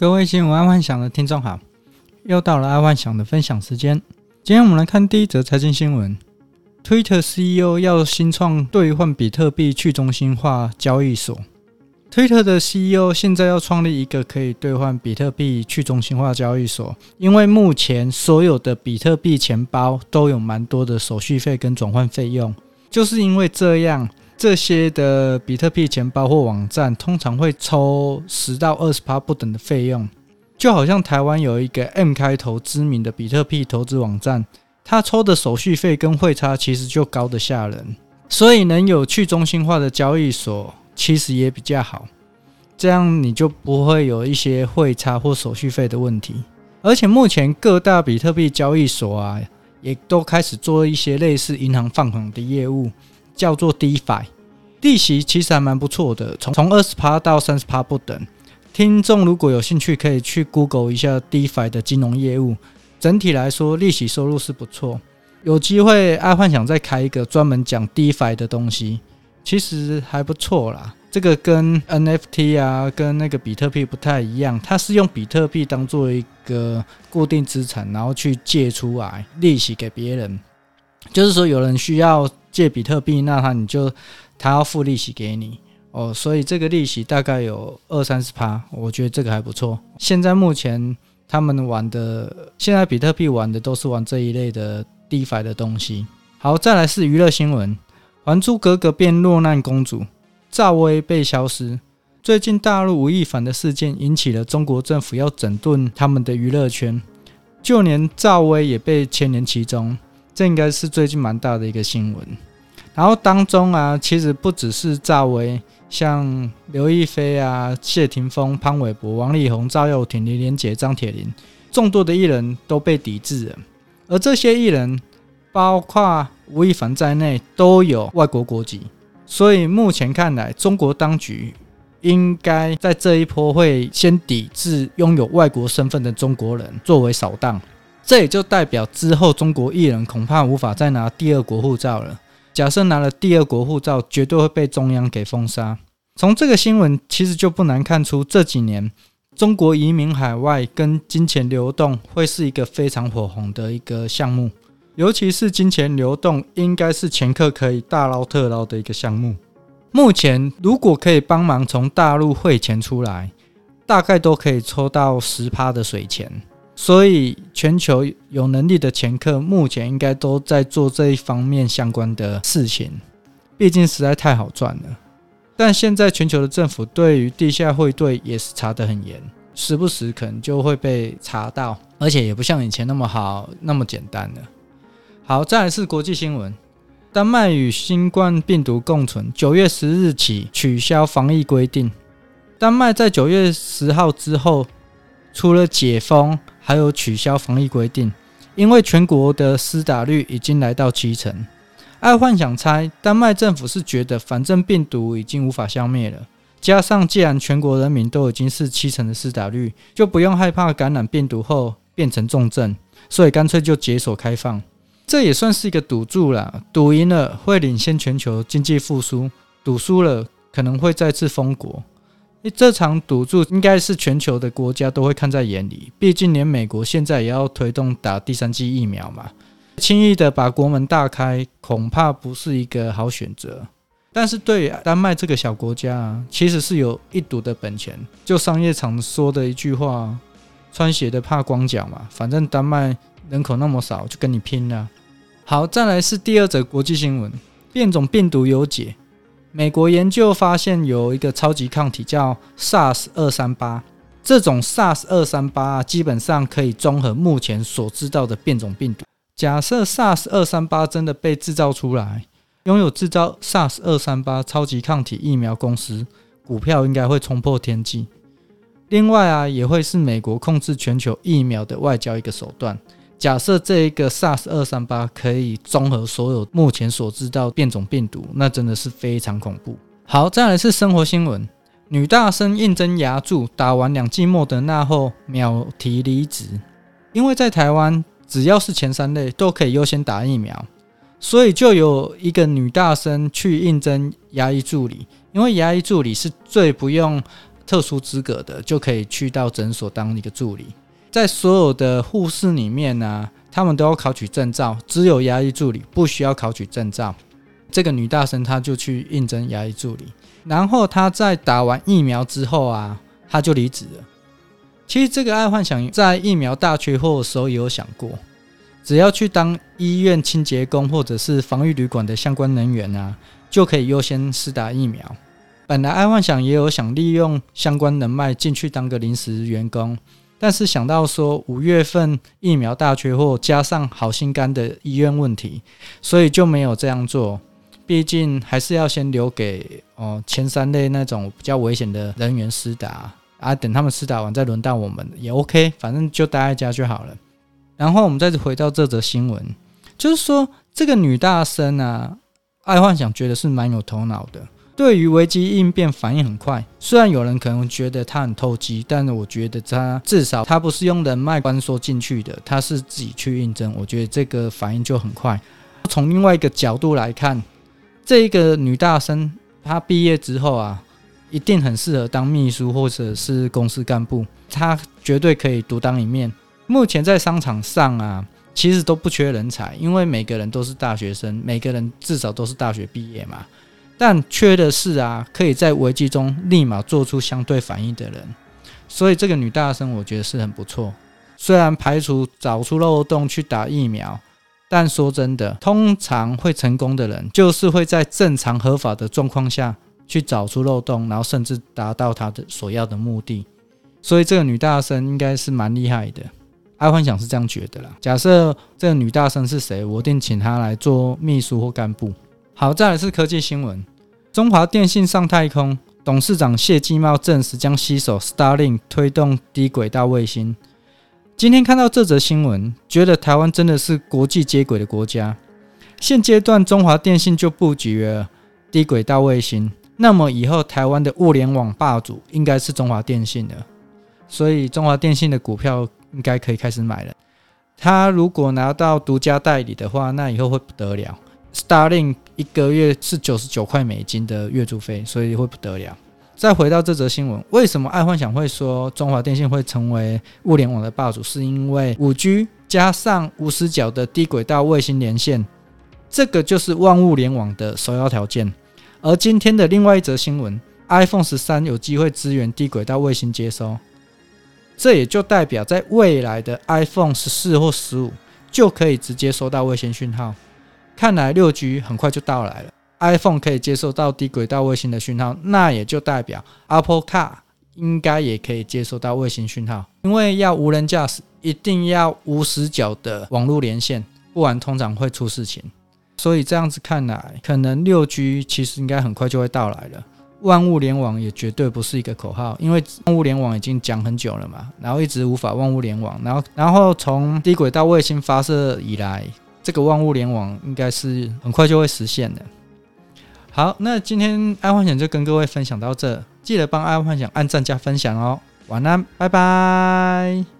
各位新闻爱幻想的听众好，又到了爱幻想的分享时间。今天我们来看第一则财经新闻：Twitter CEO 要新创兑换比特币去中心化交易所。Twitter 的 CEO 现在要创立一个可以兑换比特币去中心化交易所，因为目前所有的比特币钱包都有蛮多的手续费跟转换费用，就是因为这样。这些的比特币钱包或网站通常会抽十到二十趴不等的费用，就好像台湾有一个 M 开头知名的比特币投资网站，它抽的手续费跟汇差其实就高得吓人，所以能有去中心化的交易所其实也比较好，这样你就不会有一些汇差或手续费的问题。而且目前各大比特币交易所啊，也都开始做一些类似银行放款的业务。叫做 DeFi，利息其实还蛮不错的，从从二十趴到三十趴不等。听众如果有兴趣，可以去 Google 一下 DeFi 的金融业务。整体来说，利息收入是不错。有机会，爱幻想再开一个专门讲 DeFi 的东西，其实还不错啦。这个跟 NFT 啊，跟那个比特币不太一样，它是用比特币当做一个固定资产，然后去借出来利息给别人。就是说，有人需要。借比特币，那他你就他要付利息给你哦，所以这个利息大概有二三十趴，我觉得这个还不错。现在目前他们玩的，现在比特币玩的都是玩这一类的 DeFi 的东西。好，再来是娱乐新闻，《还珠格格》变落难公主，赵薇被消失。最近大陆吴亦凡的事件引起了中国政府要整顿他们的娱乐圈，就连赵薇也被牵连其中。这应该是最近蛮大的一个新闻，然后当中啊，其实不只是赵薇，像刘亦菲啊、谢霆锋、潘玮柏、王力宏、赵又廷、李连杰、张铁林，众多的艺人都被抵制了，而这些艺人，包括吴亦凡在内，都有外国国籍，所以目前看来，中国当局应该在这一波会先抵制拥有外国身份的中国人，作为扫荡。这也就代表之后中国艺人恐怕无法再拿第二国护照了。假设拿了第二国护照，绝对会被中央给封杀。从这个新闻其实就不难看出，这几年中国移民海外跟金钱流动会是一个非常火红的一个项目，尤其是金钱流动，应该是前客可以大捞特捞的一个项目。目前如果可以帮忙从大陆汇钱出来，大概都可以抽到十趴的水钱。所以，全球有能力的前客目前应该都在做这一方面相关的事情，毕竟实在太好赚了。但现在全球的政府对于地下汇兑也是查得很严，时不时可能就会被查到，而且也不像以前那么好那么简单了。好，再来是国际新闻：丹麦与新冠病毒共存，九月十日起取消防疫规定。丹麦在九月十号之后，除了解封，还有取消防疫规定，因为全国的施打率已经来到七成。爱幻想猜，丹麦政府是觉得反正病毒已经无法消灭了，加上既然全国人民都已经是七成的施打率，就不用害怕感染病毒后变成重症，所以干脆就解锁开放。这也算是一个赌注啦，赌赢了会领先全球经济复苏，赌输了可能会再次封国。这场赌注应该是全球的国家都会看在眼里，毕竟连美国现在也要推动打第三剂疫苗嘛。轻易的把国门大开，恐怕不是一个好选择。但是对于丹麦这个小国家啊，其实是有一赌的本钱。就商业常说的一句话：“穿鞋的怕光脚嘛。”反正丹麦人口那么少，就跟你拼了。好，再来是第二则国际新闻：变种病毒有解。美国研究发现，有一个超级抗体叫 SARS 二三八，这种 SARS 二三八基本上可以综合目前所知道的变种病毒。假设 SARS 二三八真的被制造出来，拥有制造 SARS 二三八超级抗体疫苗公司股票应该会冲破天际。另外啊，也会是美国控制全球疫苗的外交一个手段。假设这一个 SARS 二三八可以综合所有目前所知道变种病毒，那真的是非常恐怖。好，再来是生活新闻：女大生应征牙助，打完两剂莫德纳后秒提离职。因为在台湾，只要是前三类都可以优先打疫苗，所以就有一个女大生去应征牙医助理。因为牙医助理是最不用特殊资格的就可以去到诊所当一个助理。在所有的护士里面呢、他们都要考取证照，只有牙医助理不需要考取证照。这个女大生她就去应征牙医助理，然后她在打完疫苗之后啊，她就离职了。其实这个爱幻想在疫苗大缺货的时候也有想过，只要去当医院清洁工或者是防疫旅馆的相关人员啊，就可以优先施打疫苗。本来爱幻想也有想利用相关人脉进去当个临时员工，但是想到说五月份疫苗大缺货，加上好心肝的医院问题，所以就没有这样做。毕竟还是要先留给哦前三类那种比较危险的人员施打啊，等他们施打完再轮到我们也 OK，反正就待在家就好了。然后我们再回到这则新闻，就是说这个女大生啊，爱幻想觉得是蛮有头脑的。对于危机应变反应很快，虽然有人可能觉得他很投机，但是我觉得他至少他不是用人脉关说进去的，他是自己去应征，我觉得这个反应就很快。从另外一个角度来看，这一个女大生她毕业之后啊，一定很适合当秘书或者是公司干部，她绝对可以独当一面。目前在商场上啊，其实都不缺人才，因为每个人都是大学生，每个人至少都是大学毕业嘛。但缺的是啊，可以在危机中立马做出相对反应的人。所以这个女大生我觉得是很不错。虽然排除找出漏洞去打疫苗，但说真的，通常会成功的人，就是会在正常合法的状况下去找出漏洞，然后甚至达到他的所要的目的。所以这个女大生应该是蛮厉害的。爱幻想是这样觉得啦。假设这个女大生是谁，我一定请她来做秘书或干部。好，再来是科技新闻。中华电信上太空董事长谢继茂证实将携手 Starlink 推动低轨道卫星。今天看到这则新闻，觉得台湾真的是国际接轨的国家。现阶段中华电信就布局了低轨道卫星，那么以后台湾的物联网霸主应该是中华电信了。所以中华电信的股票应该可以开始买了。他如果拿到独家代理的话，那以后会不得了。Starlink 一个月是九十九块美金的月租费，所以会不得了。再回到这则新闻，为什么爱幻想会说中华电信会成为物联网的霸主？是因为五 G 加上无死角的低轨道卫星连线，这个就是万物联网的首要条件。而今天的另外一则新闻，iPhone 十三有机会支援低轨道卫星接收，这也就代表在未来的 iPhone 十四或十五就可以直接收到卫星讯号。看来六 G 很快就到来了，iPhone 可以接受到低轨道卫星的讯号，那也就代表 Apple Car 应该也可以接受到卫星讯号。因为要无人驾驶，一定要无死角的网络连线，不然通常会出事情。所以这样子看来，可能六 G 其实应该很快就会到来了。万物联网也绝对不是一个口号，因为万物联网已经讲很久了嘛，然后一直无法万物联网，然后然后从低轨道卫星发射以来。这个万物联网应该是很快就会实现的。好，那今天爱幻想就跟各位分享到这，记得帮爱幻想按赞加分享哦。晚安，拜拜。